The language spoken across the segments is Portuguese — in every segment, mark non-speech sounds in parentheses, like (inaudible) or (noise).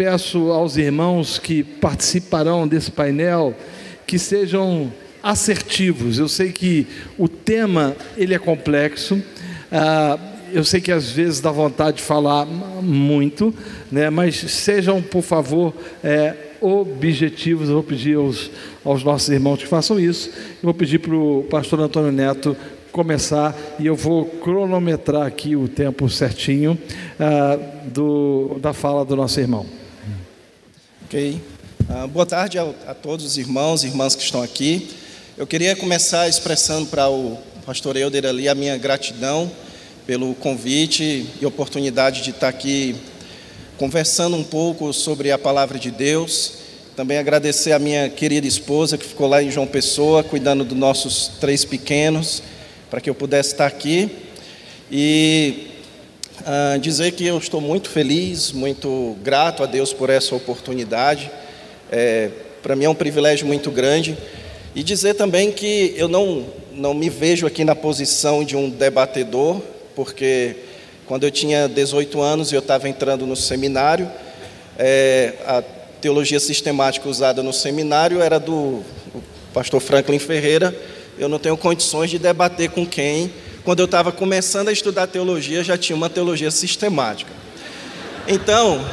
peço aos irmãos que participarão desse painel que sejam assertivos. Eu sei que o tema ele é complexo. Ah, eu sei que às vezes dá vontade de falar muito, né? mas sejam, por favor, é, objetivos. Eu vou pedir aos, aos nossos irmãos que façam isso. Eu vou pedir para o pastor Antônio Neto começar e eu vou cronometrar aqui o tempo certinho uh, do, da fala do nosso irmão. Ok. Uh, boa tarde a, a, todos os irmãos e irmãs que estão aqui. Eu queria começar expressando para o pastor Euder ali a minha gratidão pelo convite e oportunidade de estar aqui conversando um pouco sobre a palavra de Deus. Também agradecer a minha querida esposa que ficou lá em João Pessoa, cuidando dos nossos três pequenos para que eu pudesse estar aqui e uh, dizer que eu estou muito feliz, muito grato a Deus por essa oportunidade. É, para mim é um privilégio muito grande. E dizer também que eu não, não me vejo aqui na posição de um debatedor, porque quando eu tinha 18 anos eu estava entrando no seminário, é, a teologia sistemática usada no seminário era do pastor Franklin Ferreira, eu não tenho condições de debater com quem, quando eu estava começando a estudar teologia, já tinha uma teologia sistemática. Então,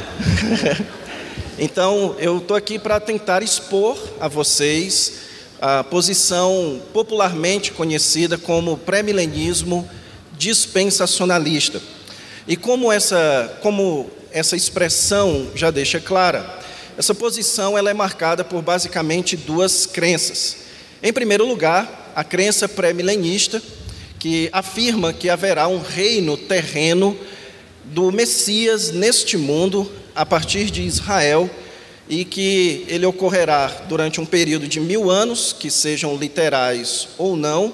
(laughs) então eu estou aqui para tentar expor a vocês a posição popularmente conhecida como pré-milenismo dispensacionalista. E como essa, como essa expressão já deixa clara, essa posição ela é marcada por basicamente duas crenças. Em primeiro lugar, a crença pré-milenista, que afirma que haverá um reino terreno do Messias neste mundo, a partir de Israel, e que ele ocorrerá durante um período de mil anos, que sejam literais ou não,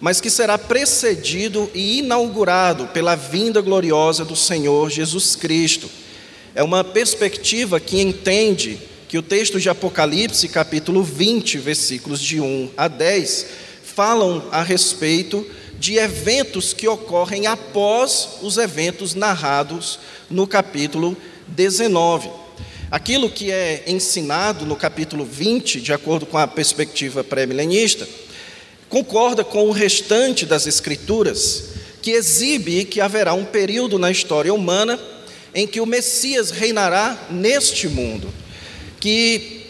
mas que será precedido e inaugurado pela vinda gloriosa do Senhor Jesus Cristo. É uma perspectiva que entende que o texto de Apocalipse, capítulo 20, versículos de 1 a 10, falam a respeito de eventos que ocorrem após os eventos narrados no capítulo 19. Aquilo que é ensinado no capítulo 20, de acordo com a perspectiva pré-milenista, concorda com o restante das Escrituras, que exibe que haverá um período na história humana em que o Messias reinará neste mundo, que,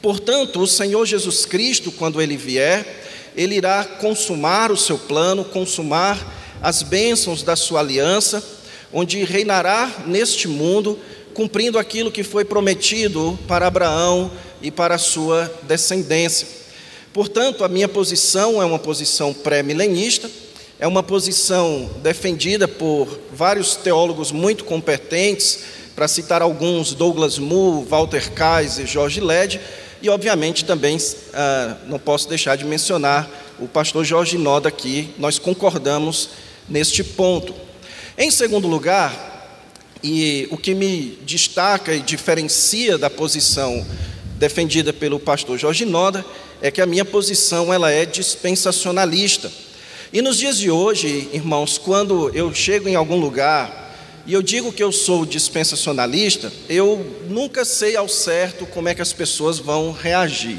portanto, o Senhor Jesus Cristo, quando ele vier, ele irá consumar o seu plano, consumar as bênçãos da sua aliança, onde reinará neste mundo, cumprindo aquilo que foi prometido para Abraão e para a sua descendência. Portanto, a minha posição é uma posição pré-milenista, é uma posição defendida por vários teólogos muito competentes, para citar alguns, Douglas Moo, Walter Kaiser, Jorge Led, e, obviamente, também ah, não posso deixar de mencionar o pastor Jorge Noda aqui, nós concordamos neste ponto. Em segundo lugar, e o que me destaca e diferencia da posição defendida pelo pastor Jorge Noda é que a minha posição ela é dispensacionalista. E nos dias de hoje, irmãos, quando eu chego em algum lugar e eu digo que eu sou dispensacionalista, eu nunca sei ao certo como é que as pessoas vão reagir.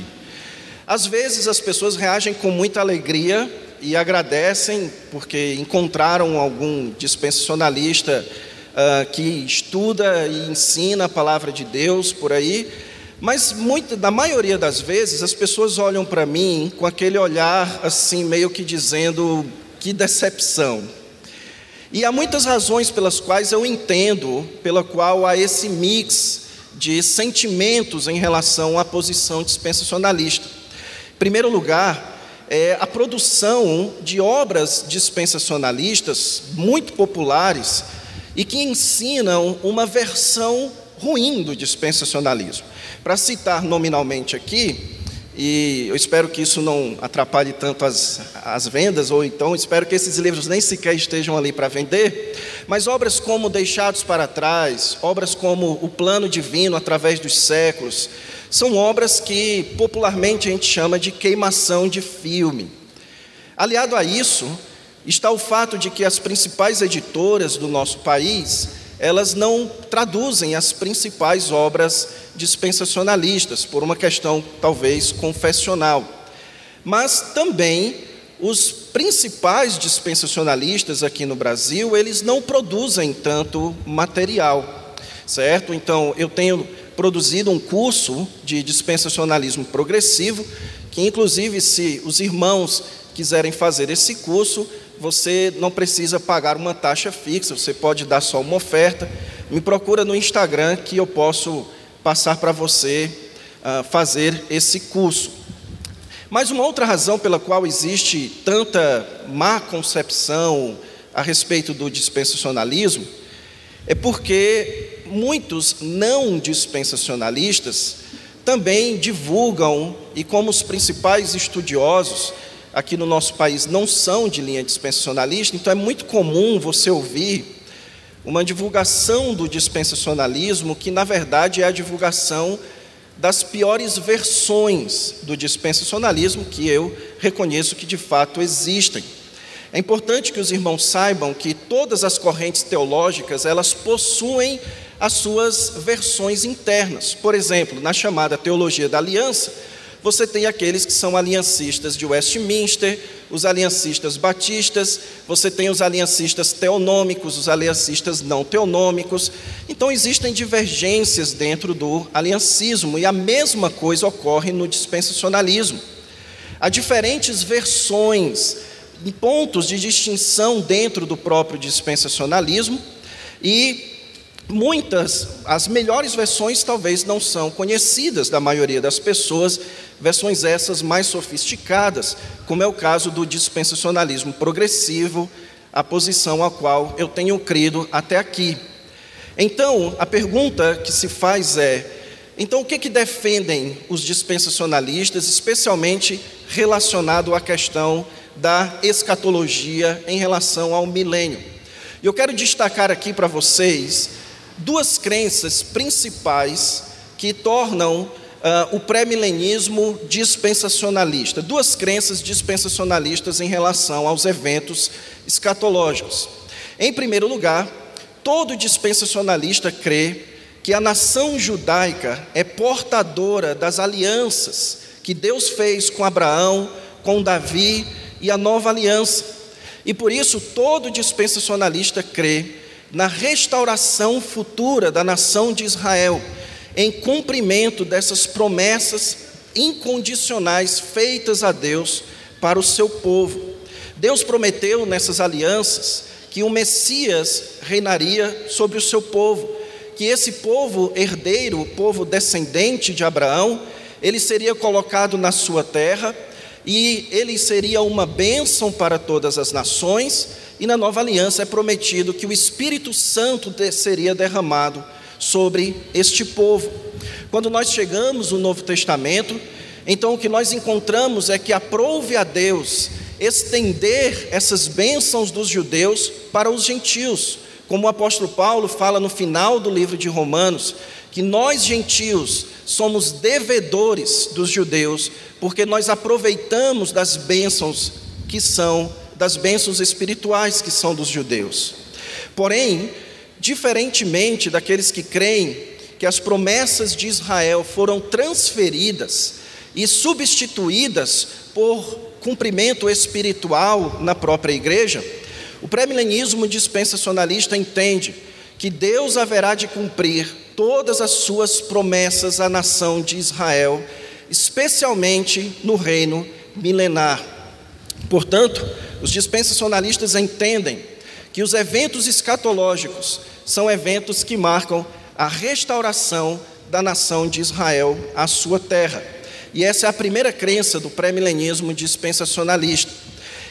Às vezes as pessoas reagem com muita alegria e agradecem porque encontraram algum dispensacionalista uh, que estuda e ensina a palavra de Deus por aí, mas muito, na maioria das vezes as pessoas olham para mim com aquele olhar assim, meio que dizendo: que decepção, e há muitas razões pelas quais eu entendo, pela qual há esse mix de sentimentos em relação à posição dispensacionalista. Em primeiro lugar, é a produção de obras dispensacionalistas muito populares e que ensinam uma versão ruim do dispensacionalismo. Para citar nominalmente aqui, e eu espero que isso não atrapalhe tanto as, as vendas, ou então espero que esses livros nem sequer estejam ali para vender. Mas obras como Deixados para Trás, obras como O Plano Divino através dos séculos, são obras que popularmente a gente chama de queimação de filme. Aliado a isso, está o fato de que as principais editoras do nosso país elas não traduzem as principais obras dispensacionalistas, por uma questão talvez confessional. Mas também os principais dispensacionalistas aqui no Brasil, eles não produzem tanto material, certo? Então, eu tenho produzido um curso de dispensacionalismo progressivo, que inclusive se os irmãos quiserem fazer esse curso, você não precisa pagar uma taxa fixa, você pode dar só uma oferta. Me procura no Instagram que eu posso passar para você uh, fazer esse curso. Mas uma outra razão pela qual existe tanta má concepção a respeito do dispensacionalismo é porque muitos não dispensacionalistas também divulgam, e como os principais estudiosos aqui no nosso país não são de linha dispensacionalista, então é muito comum você ouvir uma divulgação do dispensacionalismo que, na verdade, é a divulgação das piores versões do dispensacionalismo que eu reconheço que de fato existem. É importante que os irmãos saibam que todas as correntes teológicas, elas possuem as suas versões internas. Por exemplo, na chamada teologia da aliança, você tem aqueles que são aliancistas de Westminster, os aliancistas batistas, você tem os aliancistas teonômicos, os aliancistas não teonômicos. Então existem divergências dentro do aliancismo e a mesma coisa ocorre no dispensacionalismo. Há diferentes versões, pontos de distinção dentro do próprio dispensacionalismo e Muitas, as melhores versões talvez não são conhecidas da maioria das pessoas, versões essas mais sofisticadas, como é o caso do dispensacionalismo progressivo, a posição a qual eu tenho crido até aqui. Então, a pergunta que se faz é: então o que, que defendem os dispensacionalistas, especialmente relacionado à questão da escatologia em relação ao milênio? Eu quero destacar aqui para vocês duas crenças principais que tornam uh, o pré-milenismo dispensacionalista. Duas crenças dispensacionalistas em relação aos eventos escatológicos. Em primeiro lugar, todo dispensacionalista crê que a nação judaica é portadora das alianças que Deus fez com Abraão, com Davi e a nova aliança. E por isso todo dispensacionalista crê na restauração futura da nação de Israel, em cumprimento dessas promessas incondicionais feitas a Deus para o seu povo. Deus prometeu nessas alianças que o Messias reinaria sobre o seu povo, que esse povo herdeiro, o povo descendente de Abraão, ele seria colocado na sua terra e ele seria uma bênção para todas as nações e na nova aliança é prometido que o Espírito Santo seria derramado sobre este povo. Quando nós chegamos no Novo Testamento, então o que nós encontramos é que aprove a Deus estender essas bênçãos dos judeus para os gentios, como o apóstolo Paulo fala no final do livro de Romanos, que nós gentios somos devedores dos judeus, porque nós aproveitamos das bênçãos que são das bênçãos espirituais que são dos judeus. Porém, diferentemente daqueles que creem que as promessas de Israel foram transferidas e substituídas por cumprimento espiritual na própria igreja, o pré-milenismo dispensacionalista entende que Deus haverá de cumprir todas as suas promessas à nação de Israel, especialmente no reino milenar. Portanto, os dispensacionalistas entendem que os eventos escatológicos são eventos que marcam a restauração da nação de Israel à sua terra. E essa é a primeira crença do pré-milenismo dispensacionalista.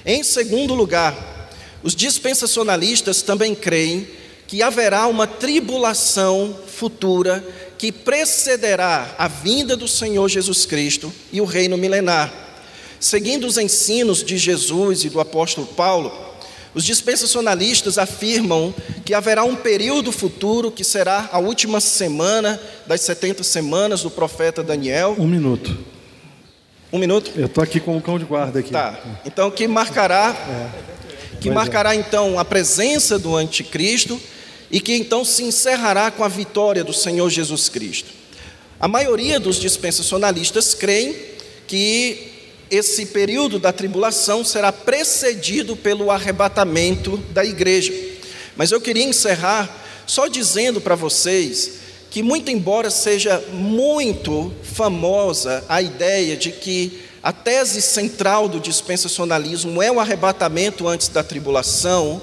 Em segundo lugar, os dispensacionalistas também creem que haverá uma tribulação futura que precederá a vinda do Senhor Jesus Cristo e o reino milenar. Seguindo os ensinos de Jesus e do apóstolo Paulo, os dispensacionalistas afirmam que haverá um período futuro que será a última semana das 70 semanas do profeta Daniel. Um minuto. Um minuto? Eu estou aqui com o cão de guarda aqui. Tá. Então que marcará, é. Que marcará então a presença do anticristo e que então se encerrará com a vitória do Senhor Jesus Cristo. A maioria dos dispensacionalistas creem que esse período da tribulação será precedido pelo arrebatamento da igreja. Mas eu queria encerrar só dizendo para vocês que, muito embora seja muito famosa a ideia de que a tese central do dispensacionalismo é o arrebatamento antes da tribulação,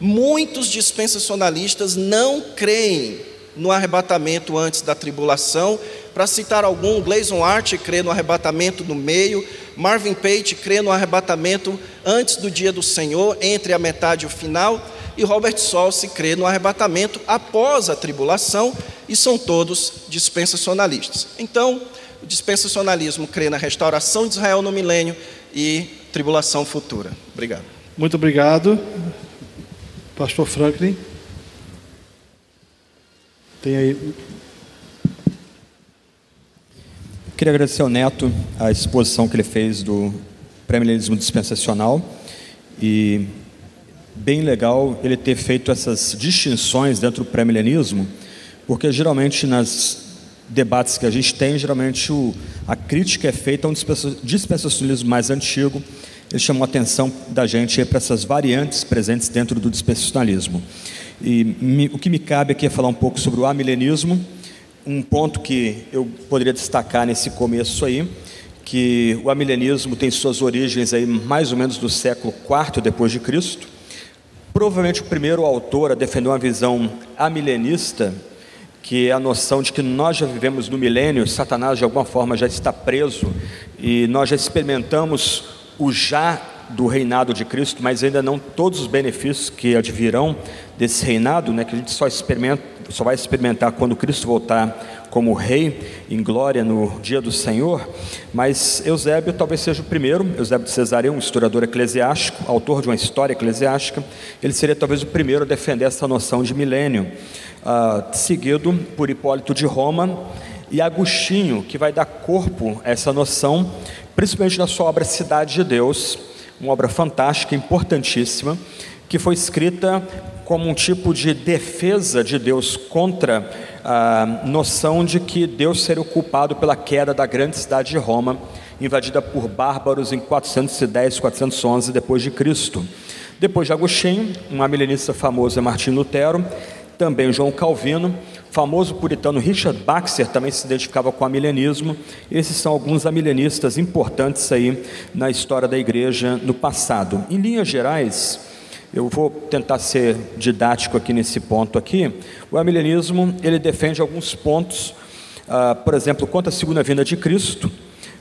muitos dispensacionalistas não creem no arrebatamento antes da tribulação. Para citar algum, Gleison Hart crê no arrebatamento no meio, Marvin Pate crê no arrebatamento antes do dia do Senhor, entre a metade e o final, e Robert se crê no arrebatamento após a tribulação, e são todos dispensacionalistas. Então, o dispensacionalismo crê na restauração de Israel no milênio e tribulação futura. Obrigado. Muito obrigado. Pastor Franklin. Tem aí. Queria agradecer ao Neto a exposição que ele fez do premilenismo dispensacional e bem legal ele ter feito essas distinções dentro do premilenismo, porque geralmente nas debates que a gente tem, geralmente o, a crítica é feita a um dispensacionalismo mais antigo. Ele chamou a atenção da gente para essas variantes presentes dentro do dispensacionalismo. E me, o que me cabe aqui é falar um pouco sobre o amilenismo, um ponto que eu poderia destacar nesse começo aí, que o amilenismo tem suas origens aí mais ou menos do século IV depois de Cristo. Provavelmente o primeiro autor a defender uma visão amilenista que é a noção de que nós já vivemos no milênio, Satanás de alguma forma já está preso e nós já experimentamos o já do reinado de Cristo, mas ainda não todos os benefícios que advirão desse reinado, né, que a gente só experimenta, só vai experimentar quando Cristo voltar como rei em glória no dia do Senhor. Mas Eusébio talvez seja o primeiro, Eusébio de Cesareia, um historiador eclesiástico, autor de uma história eclesiástica, ele seria talvez o primeiro a defender essa noção de milênio uh, seguido por Hipólito de Roma e Agostinho, que vai dar corpo a essa noção, principalmente na sua obra Cidade de Deus, uma obra fantástica, importantíssima, que foi escrita como um tipo de defesa de Deus contra a noção de que Deus seria o culpado pela queda da grande cidade de Roma, invadida por bárbaros em 410, 411 depois de Cristo. Depois de Agostinho, um milenista famoso é Martim Lutero, também João Calvino, famoso puritano Richard Baxter também se identificava com o amilenismo. Esses são alguns amilenistas importantes aí na história da igreja no passado. Em linhas gerais, eu vou tentar ser didático aqui nesse ponto aqui. O amilenismo ele defende alguns pontos, uh, por exemplo, quanto à segunda vinda de Cristo.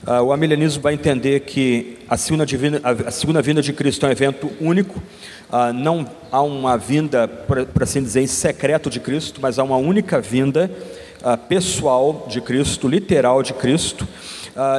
Uh, o amilenismo vai entender que a segunda, divina, a segunda vinda de Cristo é um evento único, ah, não há uma vinda, por, assim dizer, em secreto de Cristo, mas há uma única vinda ah, pessoal de Cristo, literal de Cristo.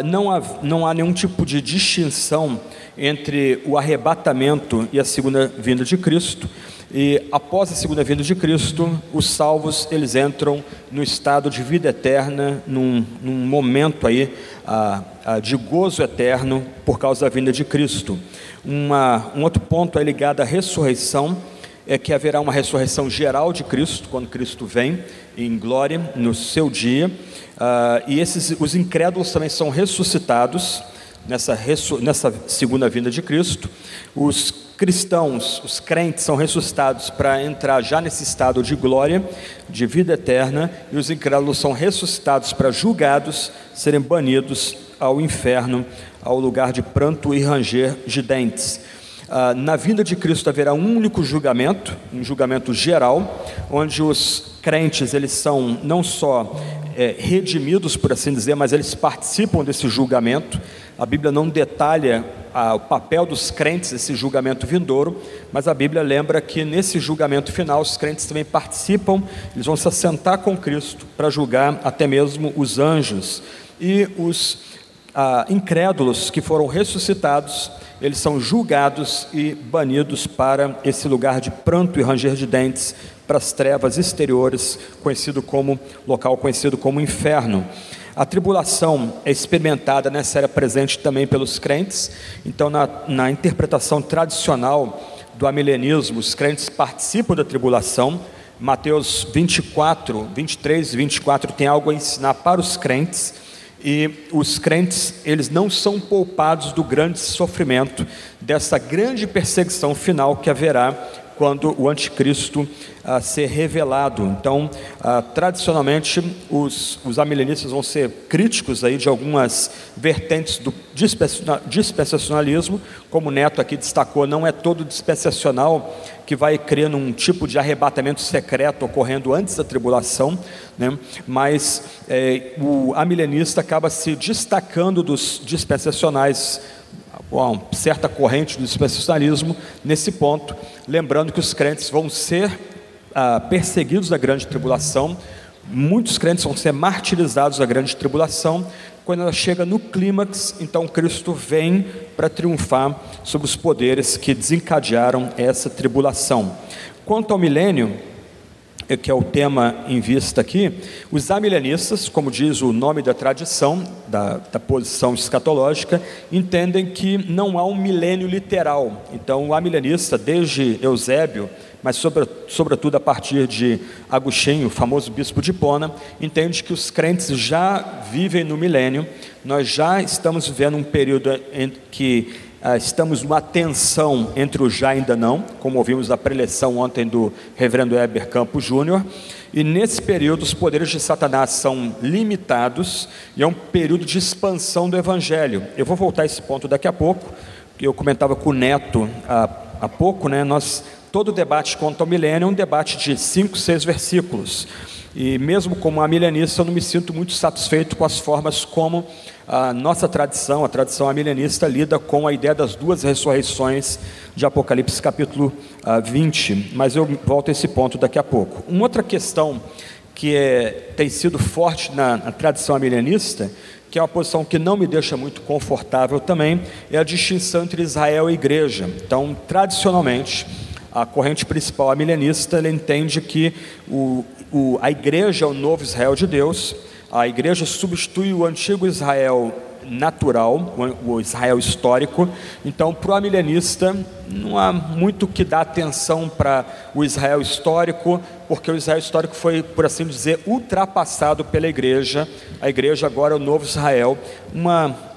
Não, há, não há nenhum tipo de distinção entre o arrebatamento e a segunda vinda de Cristo. E após a segunda vinda de Cristo, os salvos eles entram no estado de vida eterna, num, num momento aí ah, ah, de gozo eterno por causa da vinda de Cristo. Uma, um outro ponto é ligado à ressurreição, é que haverá uma ressurreição geral de Cristo quando Cristo vem em glória no seu dia, ah, e esses os incrédulos também são ressuscitados nessa, nessa segunda vinda de Cristo. Os cristãos, os crentes, são ressuscitados para entrar já nesse estado de glória, de vida eterna, e os incrédulos são ressuscitados para julgados, serem banidos ao inferno, ao lugar de pranto e ranger de dentes. Ah, na vinda de Cristo haverá um único julgamento, um julgamento geral, onde os crentes eles são não só é, redimidos, por assim dizer, mas eles participam desse julgamento. A Bíblia não detalha ah, o papel dos crentes nesse julgamento vindouro, mas a Bíblia lembra que nesse julgamento final os crentes também participam, eles vão se assentar com Cristo para julgar até mesmo os anjos e os ah, incrédulos que foram ressuscitados eles são julgados e banidos para esse lugar de pranto e ranger de dentes, para as trevas exteriores, conhecido como local conhecido como inferno. A tribulação é experimentada nessa era presente também pelos crentes, então, na, na interpretação tradicional do amilenismo, os crentes participam da tribulação, Mateus 24, 23 e 24 tem algo a ensinar para os crentes. E os crentes, eles não são poupados do grande sofrimento, dessa grande perseguição final que haverá quando o anticristo ah, ser revelado. Então, ah, tradicionalmente, os, os amilenistas vão ser críticos aí de algumas vertentes do dispensacionalismo, como o Neto aqui destacou, não é todo dispensacional que vai crer num tipo de arrebatamento secreto ocorrendo antes da tribulação, né? mas é, o amilenista acaba se destacando dos dispensacionais uma certa corrente do dispensacionalismo nesse ponto, lembrando que os crentes vão ser ah, perseguidos na grande tribulação, muitos crentes vão ser martirizados na grande tribulação, quando ela chega no clímax, então Cristo vem para triunfar sobre os poderes que desencadearam essa tribulação. Quanto ao milênio, que é o tema em vista aqui, os amilenistas, como diz o nome da tradição, da, da, posição escatológica, entendem que não há um milênio literal. Então, o amilenista, desde Eusébio, mas sobre, sobretudo a partir de Agostinho, o famoso bispo de Hipona, entende que os crentes já vivem no milênio, nós já estamos vivendo um período em que estamos numa tensão entre o já e ainda não, como ouvimos na preleção ontem do reverendo Heber Campos Júnior, e nesse período os poderes de Satanás são limitados e é um período de expansão do evangelho. Eu vou voltar a esse ponto daqui a pouco, eu comentava com o Neto há, há pouco, né, nós, todo debate quanto ao milênio é um debate de cinco, seis versículos, e mesmo como milenista eu não me sinto muito satisfeito com as formas como a nossa tradição, a tradição milenista, lida com a ideia das duas ressurreições de Apocalipse capítulo 20, ah, mas eu volto a esse ponto daqui a pouco. Uma outra questão que é, tem sido forte na, na tradição milenista, que é uma posição que não me deixa muito confortável também, é a distinção entre Israel e igreja. Então, tradicionalmente, a corrente principal milenista entende que o, o, a igreja é o novo Israel de Deus, a igreja substitui o antigo Israel natural, o Israel histórico. Então, para o amilenista, não há muito que dar atenção para o Israel histórico, porque o Israel histórico foi, por assim dizer, ultrapassado pela igreja. A igreja agora é o novo Israel. Uma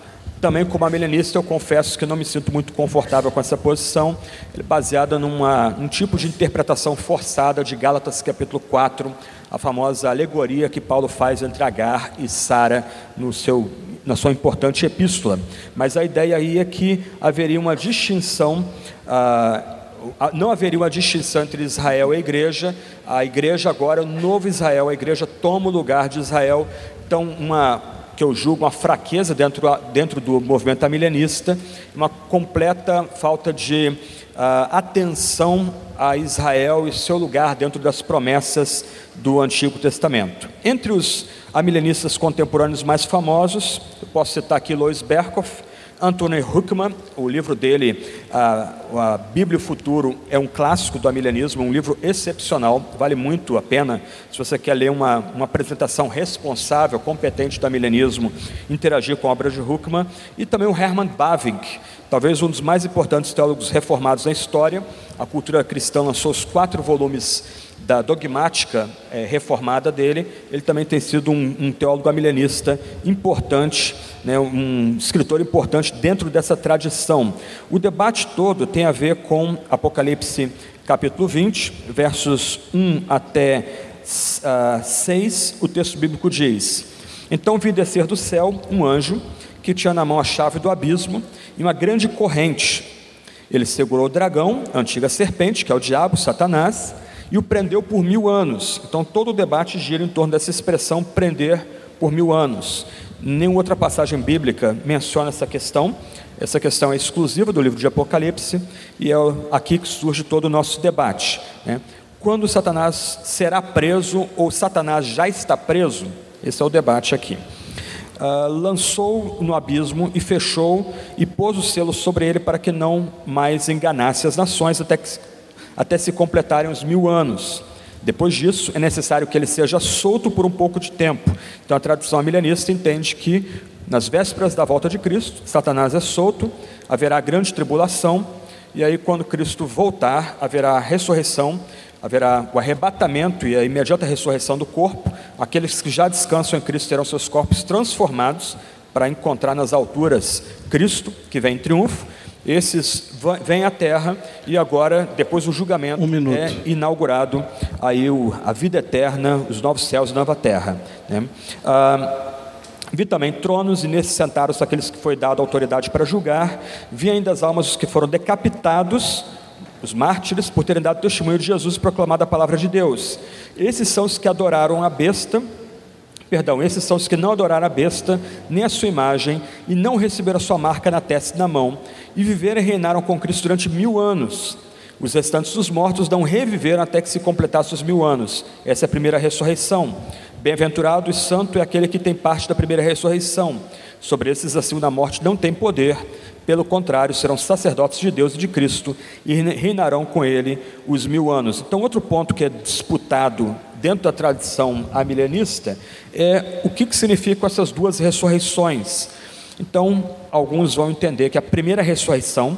também como milenista, eu confesso que não me sinto muito confortável com essa posição, baseada numa, num tipo de interpretação forçada de Gálatas capítulo 4, a famosa alegoria que Paulo faz entre Agar e Sara no seu na sua importante epístola. Mas a ideia aí é que haveria uma distinção, ah, não haveria uma distinção entre Israel e a igreja, a igreja agora é o novo Israel, a igreja toma o lugar de Israel, então uma que eu julgo uma fraqueza dentro, dentro do movimento milenista, uma completa falta de uh, atenção a Israel e seu lugar dentro das promessas do Antigo Testamento. Entre os amilenistas contemporâneos mais famosos, eu posso citar aqui Lois Berkhoff, Anthony Huckman, o livro dele, a, a Bíblia e o Futuro, é um clássico do amilenismo, um livro excepcional, vale muito a pena. Se você quer ler uma, uma apresentação responsável, competente do amilenismo, interagir com a obra de Huckman. E também o Hermann Bavinck, talvez um dos mais importantes teólogos reformados na história. A cultura cristã lançou os quatro volumes da dogmática é, reformada dele, ele também tem sido um, um teólogo amilenista importante, né, um escritor importante dentro dessa tradição. O debate todo tem a ver com Apocalipse capítulo 20, versos 1 até uh, ah, 6, o texto bíblico diz: Então vi descer do céu um anjo que tinha na mão a chave do abismo e uma grande corrente. Ele segurou o dragão, a antiga serpente, que é o diabo, Satanás, e o prendeu por mil anos. Então todo o debate gira em torno dessa expressão prender por mil anos. Nenhuma outra passagem bíblica menciona essa questão. Essa questão é exclusiva do livro de Apocalipse e é aqui que surge todo o nosso debate. Né? Quando Satanás será preso ou Satanás já está preso? Esse é o debate aqui. Uh, lançou no abismo e fechou e pôs o selo sobre ele para que não mais enganasse as nações até que até se completarem os mil anos. Depois disso, é necessário que ele seja solto por um pouco de tempo. Então, a tradução milenista entende que, nas vésperas da volta de Cristo, Satanás é solto, haverá grande tribulação, e aí, quando Cristo voltar, haverá ressurreição, haverá o arrebatamento e a imediata ressurreição do corpo. Aqueles que já descansam em Cristo terão seus corpos transformados para encontrar nas alturas Cristo, que vem em triunfo. Esses vêm à terra e agora, depois do julgamento, um é inaugurado aí o, a vida eterna, os novos céus e nova terra. Né? Ah, Vi também tronos, e nesses sentaram-se aqueles que foi dado autoridade para julgar. Vi ainda as almas dos que foram decapitados, os mártires, por terem dado testemunho de Jesus e proclamado a palavra de Deus. Esses são os que adoraram a besta, perdão, esses são os que não adoraram a besta, nem a sua imagem, e não receberam a sua marca na testa e na mão, e viveram e reinaram com Cristo durante mil anos. Os restantes dos mortos não reviveram até que se completassem os mil anos. Essa é a primeira ressurreição. Bem-aventurado e santo é aquele que tem parte da primeira ressurreição. Sobre esses, a segunda morte não tem poder, pelo contrário, serão sacerdotes de Deus e de Cristo e reinarão com ele os mil anos. Então, outro ponto que é disputado dentro da tradição amilenista é o que, que significam essas duas ressurreições. Então, alguns vão entender que a primeira ressurreição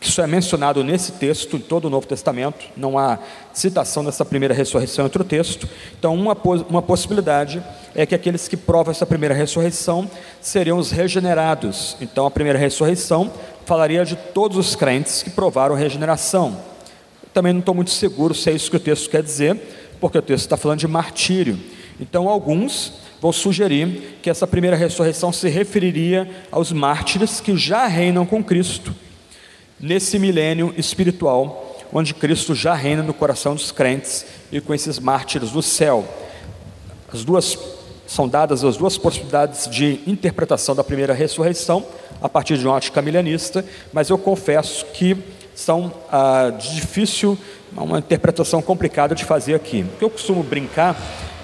que isso é mencionado nesse texto, em todo o Novo Testamento, não há citação dessa primeira ressurreição em outro texto. Então, uma, uma possibilidade é que aqueles que provam essa primeira ressurreição seriam os regenerados. Então, a primeira ressurreição falaria de todos os crentes que provaram regeneração. Também não estou muito seguro se é isso que o texto quer dizer, porque o texto está falando de martírio. Então, alguns vão sugerir que essa primeira ressurreição se referiria aos mártires que já reinam com Cristo nesse milênio espiritual, onde Cristo já reina no coração dos crentes e com esses mártires do céu. As duas são dadas as duas possibilidades de interpretação da primeira ressurreição a partir de uma ótica milenista, mas eu confesso que são ah, difícil, uma interpretação complicada de fazer aqui. O que eu costumo brincar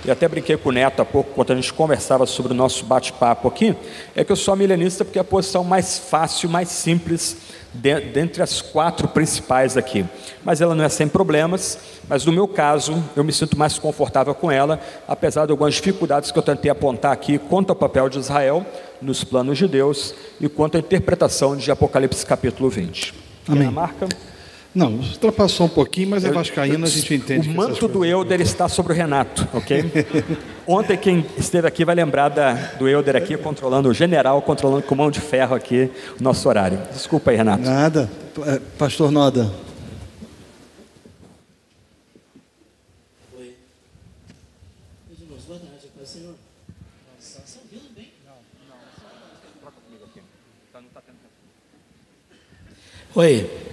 e até brinquei com o Neto há pouco, quando a gente conversava sobre o nosso bate-papo aqui, é que eu sou milenista porque é a posição mais fácil, mais simples dentre as quatro principais aqui. Mas ela não é sem problemas, mas no meu caso, eu me sinto mais confortável com ela, apesar de algumas dificuldades que eu tentei apontar aqui quanto ao papel de Israel nos planos de Deus e quanto à interpretação de Apocalipse capítulo 20. Amém. marca? Não, ultrapassou um pouquinho, mas é vascaíno, a gente entende. O manto do Euder está sobre o Renato, ok? (laughs) Ontem quem esteve aqui vai lembrar da, do Euder aqui controlando, o general controlando com mão de ferro aqui o nosso horário. Desculpa aí, Renato. Nada. É, pastor Noda. Oi.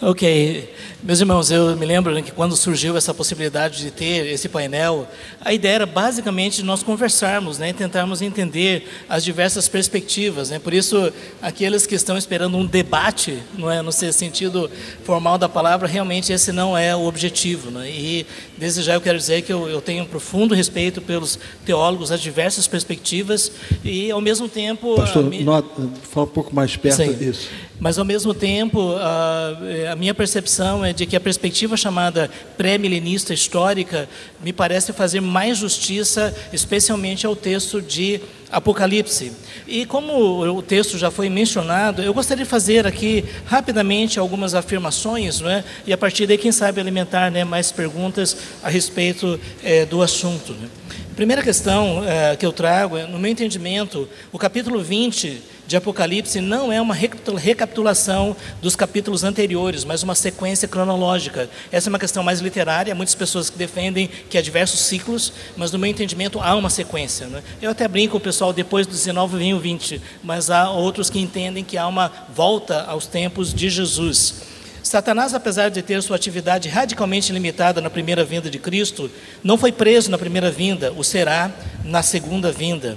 Ok, meus irmãos, eu me lembro que quando surgiu essa possibilidade de ter esse painel, a ideia era basicamente nós conversarmos, né, tentarmos entender as diversas perspectivas. Né? Por isso, aqueles que estão esperando um debate, não é, no sentido formal da palavra, realmente esse não é o objetivo. Né? E desde já eu quero dizer que eu, eu tenho um profundo respeito pelos teólogos, as diversas perspectivas e, ao mesmo tempo, Pastor, a... nota, fala um pouco mais perto Sim. disso. Mas, ao mesmo tempo, a, a, minha percepção é de que a perspectiva chamada pré-milenista histórica me parece fazer mais justiça, especialmente ao texto de Apocalipse. E como o texto já foi mencionado, eu gostaria de fazer aqui rapidamente algumas afirmações, não é? e a partir daí, quem sabe, alimentar né, mais perguntas a respeito é, do assunto. Né? Primeira questão é, que eu trago, é, no meu entendimento, o capítulo 20 de Apocalipse não é uma recapitulação dos capítulos anteriores, mas uma sequência cronológica. Essa é uma questão mais literária, muitas pessoas que defendem que há diversos ciclos, mas no meu entendimento há uma sequência. Né? Eu até brinco o pessoal, depois do 19 vem o 20, mas há outros que entendem que há uma volta aos tempos de Jesus. Satanás, apesar de ter sua atividade radicalmente limitada na primeira vinda de Cristo, não foi preso na primeira vinda, o será na segunda vinda.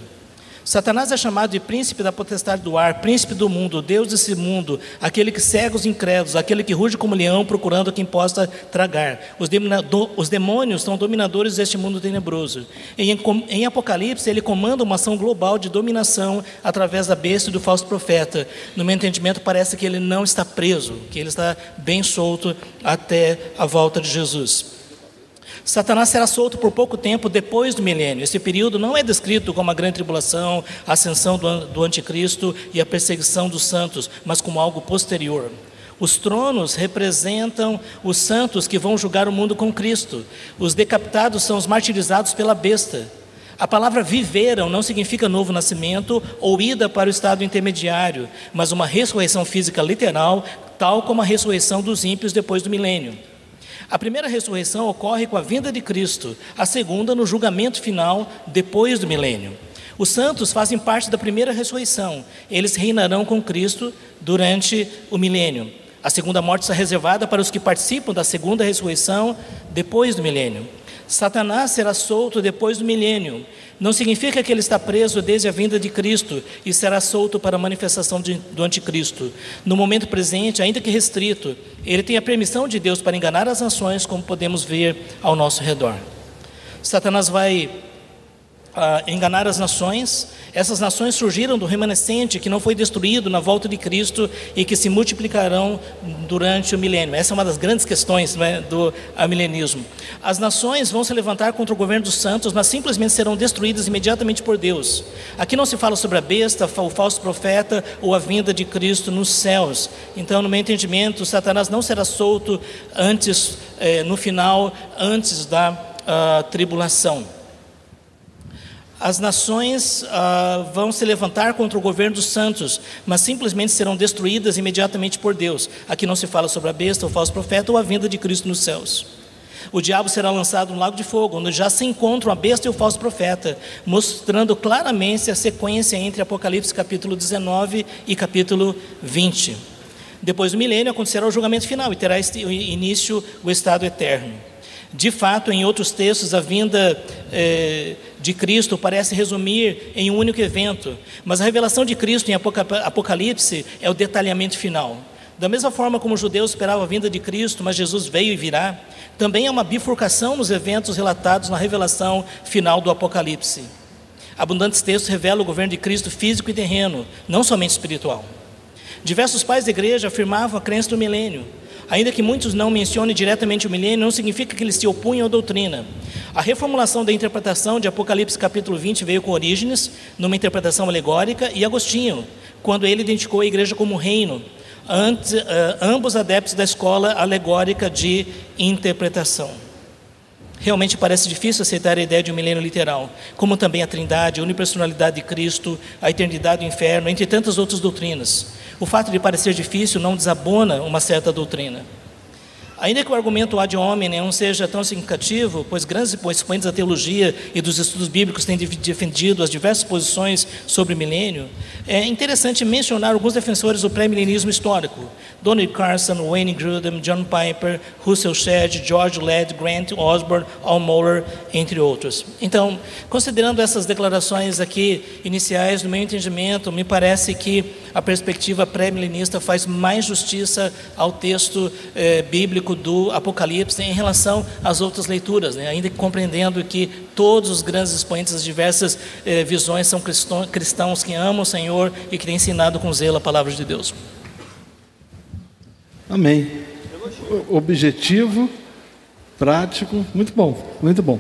Satanás é chamado de príncipe da potestade do ar, príncipe do mundo, Deus desse mundo, aquele que cega os incrédulos, aquele que ruge como leão procurando quem possa tragar. Os, os demônios são dominadores deste mundo tenebroso. Em, Apocalipse, ele comanda uma ação global de dominação através da besta e do falso profeta. No meu entendimento, parece que ele não está preso, que ele está bem solto até a volta de Jesus. Satanás será solto por pouco tempo depois do milênio. Esse período não é descrito como a grande tribulação, a ascensão do, anticristo e a perseguição dos santos, mas como algo posterior. Os tronos representam os santos que vão julgar o mundo com Cristo. Os decapitados são os martirizados pela besta. A palavra viveram não significa novo nascimento ou ida para o estado intermediário, mas uma ressurreição física literal, tal como a ressurreição dos ímpios depois do milênio. A primeira ressurreição ocorre com a vinda de Cristo, a segunda no julgamento final depois do milênio. Os santos fazem parte da primeira ressurreição. Eles reinarão com Cristo durante o milênio. A segunda morte está reservada para os que participam da segunda ressurreição depois do milênio. Satanás será solto depois do milênio. Não significa que ele está preso desde a vinda de Cristo e será solto para a manifestação de, do anticristo. No momento presente, ainda que restrito, ele tem a permissão de Deus para enganar as nações, como podemos ver ao nosso redor. Satanás vai a enganar as nações. Essas nações surgiram do remanescente que não foi destruído na volta de Cristo e que se multiplicarão durante o milênio. Essa é uma das grandes questões é, do milenismo. As nações vão se levantar contra o governo dos santos, mas simplesmente serão destruídas imediatamente por Deus. Aqui não se fala sobre a besta, o falso profeta ou a vinda de Cristo nos céus. Então, no meu entendimento, Satanás não será solto antes, eh, no final, antes da uh, tribulação as nações ah, vão se levantar contra o governo dos santos, mas simplesmente serão destruídas imediatamente por Deus. Aqui não se fala sobre a besta, o falso profeta ou a vinda de Cristo nos céus. O diabo será lançado no lago de fogo, onde já se encontram a besta e o falso profeta, mostrando claramente a sequência entre Apocalipse capítulo 19 e capítulo 20. Depois do milênio acontecerá o julgamento final e terá início o estado eterno. De fato, em outros textos, a vinda eh, de Cristo parece resumir em um único evento, mas a revelação de Cristo em Apocalipse é o detalhamento final. Da mesma forma como os judeus esperavam a vinda de Cristo, mas Jesus veio e virá, também há uma bifurcação nos eventos relatados na revelação final do Apocalipse. Abundantes textos revelam o governo de Cristo físico e terreno, não somente espiritual. Diversos pais da igreja afirmavam a crença do milênio, Ainda que muitos não mencionem diretamente o milênio, não significa que eles se opunham à doutrina. A reformulação da interpretação de Apocalipse capítulo 20 veio com Orígenes, numa interpretação alegórica, e Agostinho, quando ele identificou a igreja como reino, uh, ambos adeptos da escola alegórica de interpretação. Realmente parece difícil aceitar a ideia de um milênio literal, como também a trindade, a unipersonalidade de Cristo, a eternidade do inferno, entre tantas outras doutrinas. O fato de parecer difícil não desabona uma certa doutrina. Ainda que o argumento ad hominem não seja tão significativo, pois grandes expoentes da teologia e dos estudos bíblicos têm defendido as diversas posições sobre o milênio, é interessante mencionar alguns defensores do pré-milenismo histórico. Donald Carson, Wayne Grudem, John Piper, Russell Shedd, George Led, Grant Osborne, Al Mohler, entre outros. Então, considerando essas declarações aqui iniciais, no meu entendimento, me parece que a perspectiva pré-milenista faz mais justiça ao texto eh, bíblico do Apocalipse em relação às outras leituras, né? ainda compreendendo que todos os grandes expoentes das diversas eh, visões são cristãos que amam o Senhor e que têm ensinado com zelo a palavra de Deus. Amém. Objetivo, prático, muito bom, muito bom.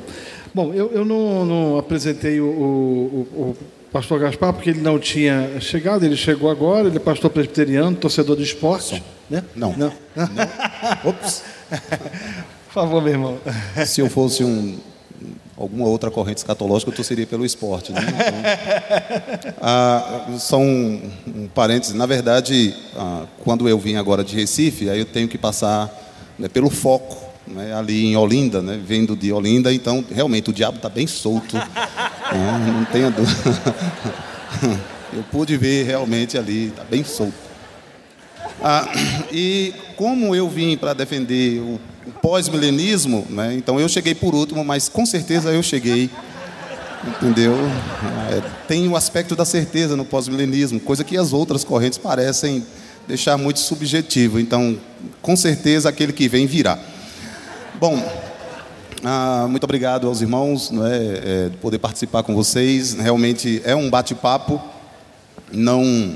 Bom, eu, eu não, não apresentei o, o, o pastor Gaspar, porque ele não tinha chegado, ele chegou agora, ele é pastor presbiteriano, torcedor do esporte. Né? Não. Não. não. Ops. (laughs) Por favor, meu irmão. Se eu fosse um, alguma outra corrente escatológica, eu torceria pelo esporte. Né? Então, ah, só um, um parênteses. Na verdade, ah, quando eu vim agora de Recife, aí eu tenho que passar né, pelo foco né, ali em Olinda, né, vindo de Olinda, então realmente o diabo está bem solto, né, não tenha dúvida. (laughs) Eu pude ver realmente ali, está bem solto. Ah, e como eu vim para defender o, o pós-milenismo, né, então eu cheguei por último, mas com certeza eu cheguei. Entendeu? É, tem o aspecto da certeza no pós-milenismo, coisa que as outras correntes parecem deixar muito subjetivo. Então, com certeza aquele que vem virá. Bom, ah, muito obrigado aos irmãos não é, é, de poder participar com vocês. Realmente é um bate-papo. Não,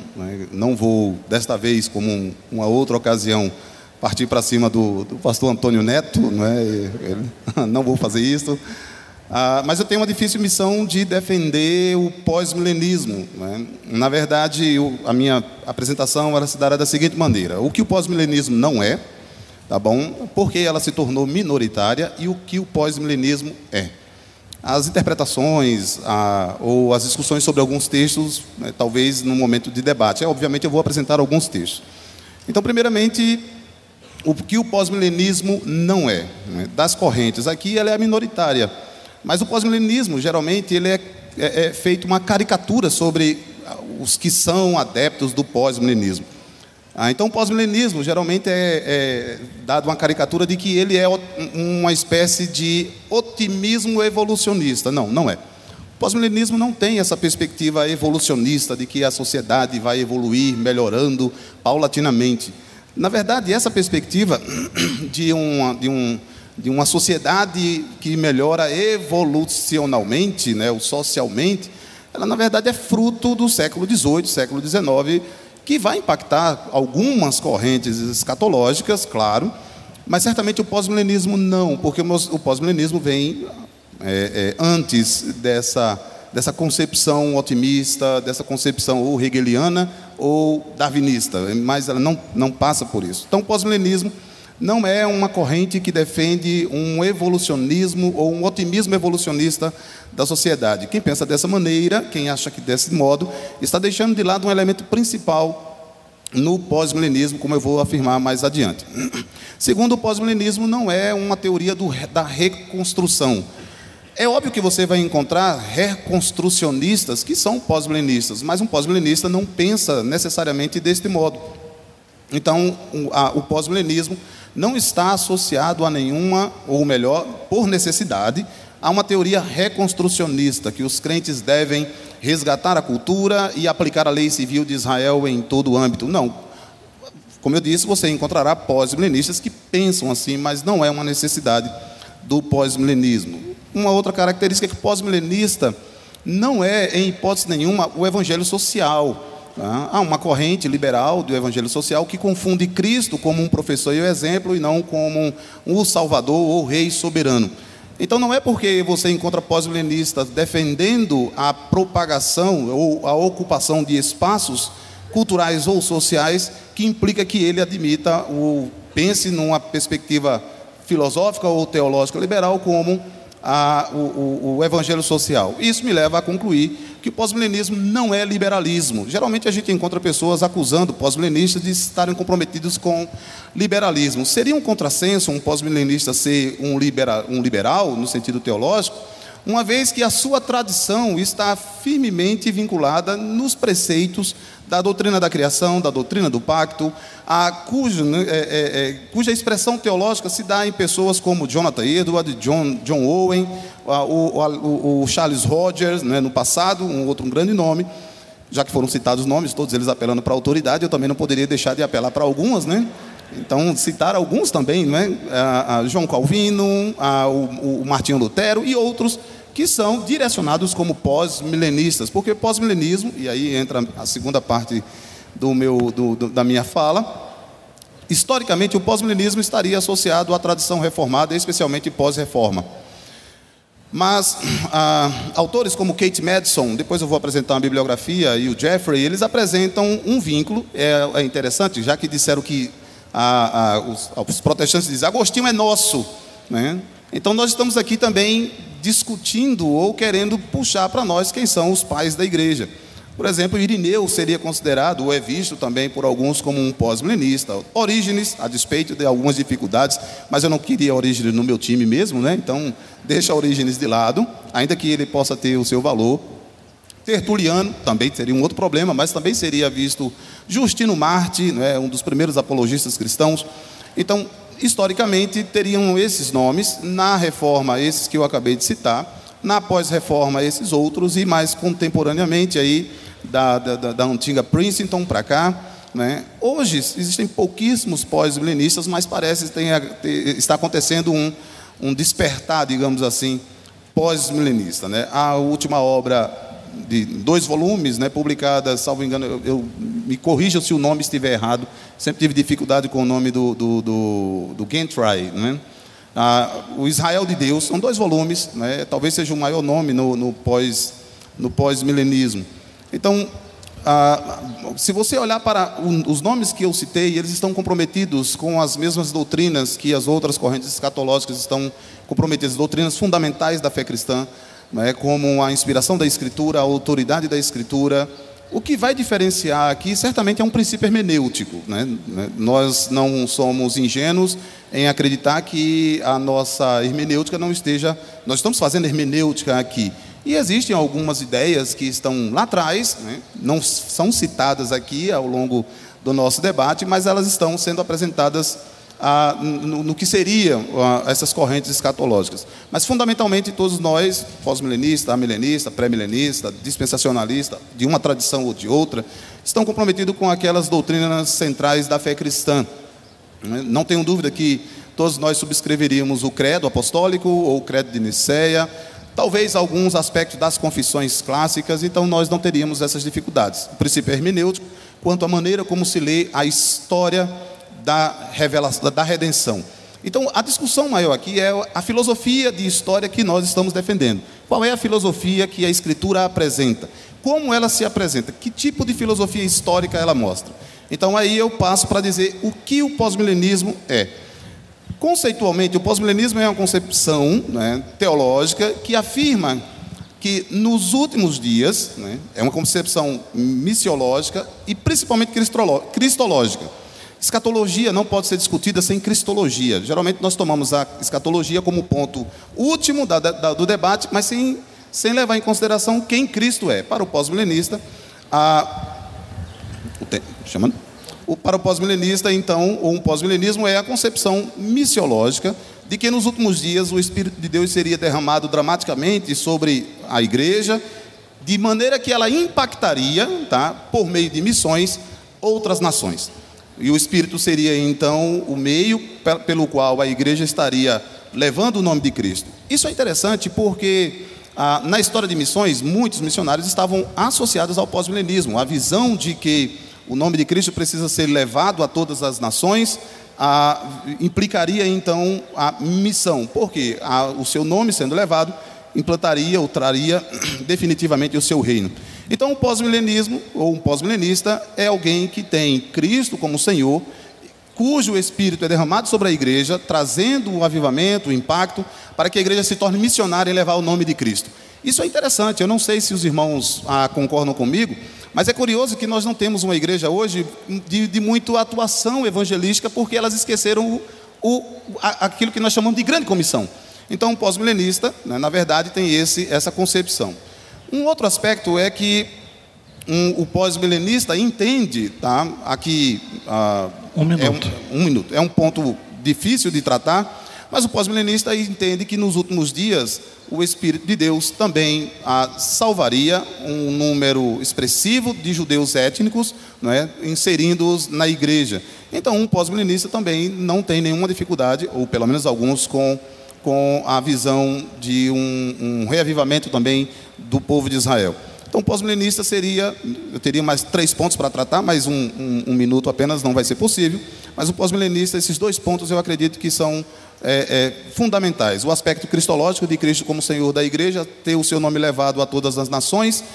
não vou, desta vez, como um, uma outra ocasião, partir para cima do, do, pastor Antônio Neto. Não, é, (laughs) não vou fazer isso. Ah, mas eu tenho uma difícil missão de defender o pós-milenismo. Né? Na verdade, o, a minha apresentação era se dar da seguinte maneira: o que o pós-milenismo não é, tá bom? Porque ela se tornou minoritária e o que o pós-milenismo é. As interpretações a, ou as discussões sobre alguns textos, né, talvez no momento de debate. É, obviamente, eu vou apresentar alguns textos. Então, primeiramente, o que o pós-milenismo não é. Né? Das correntes aqui, ela é minoritária. Mas o pós-milenismo, geralmente, ele é, é, é feito uma caricatura sobre os que são adeptos do pós-milenismo. Ah, então, o pós-milenismo geralmente é, é, dado uma caricatura de que ele é uma espécie de otimismo evolucionista. Não, não é. O pós-milenismo não tem essa perspectiva evolucionista de que a sociedade vai evoluir, melhorando paulatinamente. Na verdade, essa perspectiva (clears throat) de uma, de um, de uma sociedade que melhora evolucionalmente, né, ou socialmente, ela na verdade é fruto do século XVIII, século XIX, que vai impactar algumas correntes escatológicas, claro, mas certamente o pós-milenismo não, porque o pós-milenismo vem é, é, antes dessa, dessa concepção otimista, dessa concepção ou hegeliana ou darwinista, mas ela não, não passa por isso. Então, o pós-milenismo não é uma corrente que defende um evolucionismo ou um otimismo evolucionista da sociedade. Quem pensa dessa maneira, quem acha que desse modo, está deixando de lado um elemento principal no pós-milenismo, como eu vou afirmar mais adiante. (clears throat) Segundo, o pós-milenismo não é uma teoria do, da reconstrução. É óbvio que você vai encontrar reconstrucionistas que são pós-milenistas, mas um pós-milenista não pensa necessariamente deste modo. Então, o pós-milenismo não está associado a nenhuma, ou melhor, por necessidade, a uma teoria reconstrucionista, que os crentes devem resgatar a cultura e aplicar a lei civil de Israel em todo o âmbito. Não. Como eu disse, você encontrará pós-milenistas que pensam assim, mas não é uma necessidade do pós-milenismo. Uma outra característica é que o pós-milenista não é, em hipótese nenhuma, o evangelho social. Há uma corrente liberal do evangelho social que confunde Cristo como um professor e o exemplo e não como um salvador ou rei soberano. Então não é porque você encontra pós-milenistas defendendo a propagação ou a ocupação de espaços culturais ou sociais que implica que ele admita o pense numa perspectiva filosófica ou teológica liberal como a, o, o, o evangelho social. Isso me leva a concluir que o pós-milenismo não é liberalismo. Geralmente a gente encontra pessoas acusando pós-milenistas de estarem comprometidos com liberalismo. Seria um contrassenso um pós-milenista ser um, libera, um liberal, no sentido teológico, uma vez que a sua tradição está firmemente vinculada nos preceitos da doutrina da criação, da doutrina do pacto, a cuja, né, é, é, é, cuja expressão teológica se dá em pessoas como Jonathan Edward, John, John Owen, a, o, o, o, Charles Rogers, né, no passado, um outro um grande nome, já que foram citados nomes, todos eles apelando para a autoridade, eu também não poderia deixar de apelar para algumas, né? Então, citar alguns também, né? A, a João Calvino, a, o, o Martinho Lutero e outros que são direcionados como pós-milenistas, porque pós-milenismo, e aí entra a segunda parte do meu, do, do, da minha fala, historicamente o pós-milenismo estaria associado à tradição reformada, especialmente pós-reforma. Mas ah, autores como Kate Madison, depois eu vou apresentar uma bibliografia, e o Jeffrey, eles apresentam um vínculo, é, é interessante, já que disseram que ah, ah, os, os, protestantes dizem, Agostinho é nosso. Né? Então nós estamos aqui também discutindo ou querendo puxar para nós quem são os pais da igreja. Por exemplo, Irineu seria considerado, ou é visto também por alguns como um pós-milenista. Orígenes, a despeito de algumas dificuldades, mas eu não queria Orígenes no meu time mesmo, né? então deixa Orígenes de lado, ainda que ele possa ter o seu valor. Tertuliano também seria um outro problema, mas também seria visto Justino Marte, né? um dos primeiros apologistas cristãos. Então, historicamente, teriam esses nomes, na reforma, esses que eu acabei de citar, na pós-reforma, esses outros, e mais contemporaneamente, aí, da, da, da antiga Princeton para cá. Né? Hoje, existem pouquíssimos pós-milenistas, mas parece que está acontecendo um, um despertar, digamos assim, pós-milenista. Né? A última obra de dois volumes, né, publicada, salvo engano, eu, eu, me corrija se o nome estiver errado, sempre tive dificuldade com o nome do, do, do, do Gentry, né? Ah, o Israel de Deus, são dois volumes, né? talvez seja o maior nome no, no pós no pós-milenismo. Então, ah, se você olhar para os nomes que eu citei, eles estão comprometidos com as mesmas doutrinas que as outras correntes escatológicas estão comprometidas, doutrinas fundamentais da fé cristã, né, como a inspiração da Escritura, a autoridade da Escritura. O que vai diferenciar aqui certamente é um princípio hermenêutico. Né? Nós não somos ingênuos em acreditar que a nossa hermenêutica não esteja. Nós estamos fazendo hermenêutica aqui. E existem algumas ideias que estão lá atrás, né? não são citadas aqui ao longo do nosso debate, mas elas estão sendo apresentadas ah, no, no, que seriam essas correntes escatológicas. Mas, fundamentalmente, todos nós, pós-milenista, amilenista, pré-milenista, dispensacionalista, de uma tradição ou de outra, estão comprometidos com aquelas doutrinas centrais da fé cristã. Né? Não tenho dúvida que todos nós subscreveríamos o credo apostólico ou o credo de Nicéia, talvez alguns aspectos das confissões clássicas, então nós não teríamos essas dificuldades. O princípio hermenêutico, quanto à maneira como se lê a história da, revelação, da redenção. Então, a discussão maior aqui é a filosofia de história que nós estamos defendendo. Qual é a filosofia que a Escritura apresenta? Como ela se apresenta? Que tipo de filosofia histórica ela mostra? Então, aí eu passo para dizer o que o pós-milenismo é. Conceitualmente, o pós-milenismo é uma concepção né, teológica que afirma que nos últimos dias, né, é uma concepção missiológica e principalmente cristológica. Escatologia não pode ser discutida sem cristologia. Geralmente nós tomamos a escatologia como ponto último da, da, do debate, mas sem, sem levar em consideração quem Cristo é. Para o pós-milenista, a. Chamando? O, para o pós-milenista, então, ou um pós-milenismo é a concepção missiológica de que nos últimos dias o Espírito de Deus seria derramado dramaticamente sobre a igreja, de maneira que ela impactaria, tá, por meio de missões, outras nações. E o Espírito seria então o meio pelo qual a igreja estaria levando o nome de Cristo. Isso é interessante porque ah, na história de missões, muitos missionários estavam associados ao pós-milenismo, a visão de que o nome de Cristo precisa ser levado a todas as nações, implicaria então a missão, porque o seu nome sendo levado implantaria ou traria (clears throat) definitivamente o seu reino. Então, o pós-milenismo, ou um pós-milenista, é alguém que tem Cristo como Senhor, cujo Espírito é derramado sobre a igreja, trazendo o avivamento, o impacto, para que a igreja se torne missionária em levar o nome de Cristo. Isso é interessante, eu não sei se os irmãos ah, concordam comigo, mas é curioso que nós não temos uma igreja hoje de, de muito atuação evangelística, porque elas esqueceram o, o, aquilo que nós chamamos de grande comissão. Então, o pós-milenista, né, na verdade, tem esse, essa concepção. Um outro aspecto é que um, o pós-milenista entende, tá, aqui ah, um, minuto. É um, um minuto, é um ponto difícil de tratar, mas o pós-milenista entende que nos últimos dias o Espírito de Deus também ah, salvaria um número expressivo de judeus étnicos, não é, inserindo-os na igreja. Então, um pós-milenista também não tem nenhuma dificuldade, ou pelo menos alguns, com, com a visão de um, um reavivamento também do povo de Israel. Então, pós-milenista seria, eu teria mais três pontos para tratar, mas um, um, um, minuto apenas não vai ser possível. Mas o pós-milenista, esses dois pontos eu acredito que são é, é, fundamentais. O aspecto cristológico de Cristo como Senhor da igreja, ter o seu nome levado a todas as nações,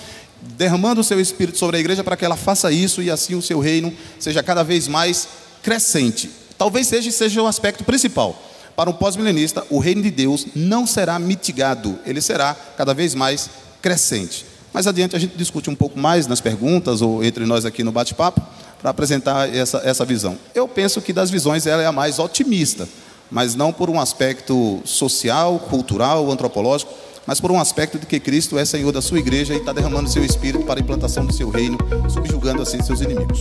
derramando o seu Espírito sobre a igreja para que ela faça isso e assim o seu reino seja cada vez mais crescente. Talvez seja, seja o aspecto principal. Para um pós-milenista, o reino de Deus não será mitigado, ele será cada vez mais crescente. Mais adiante a gente discute um pouco mais nas perguntas ou entre nós aqui no bate-papo para apresentar essa, essa visão. Eu penso que das visões ela é a mais otimista mas não por um aspecto social, cultural, antropológico, mas por um aspecto de que Cristo é Senhor da sua igreja e está derramando seu espírito para a implantação do seu reino, subjugando assim seus inimigos.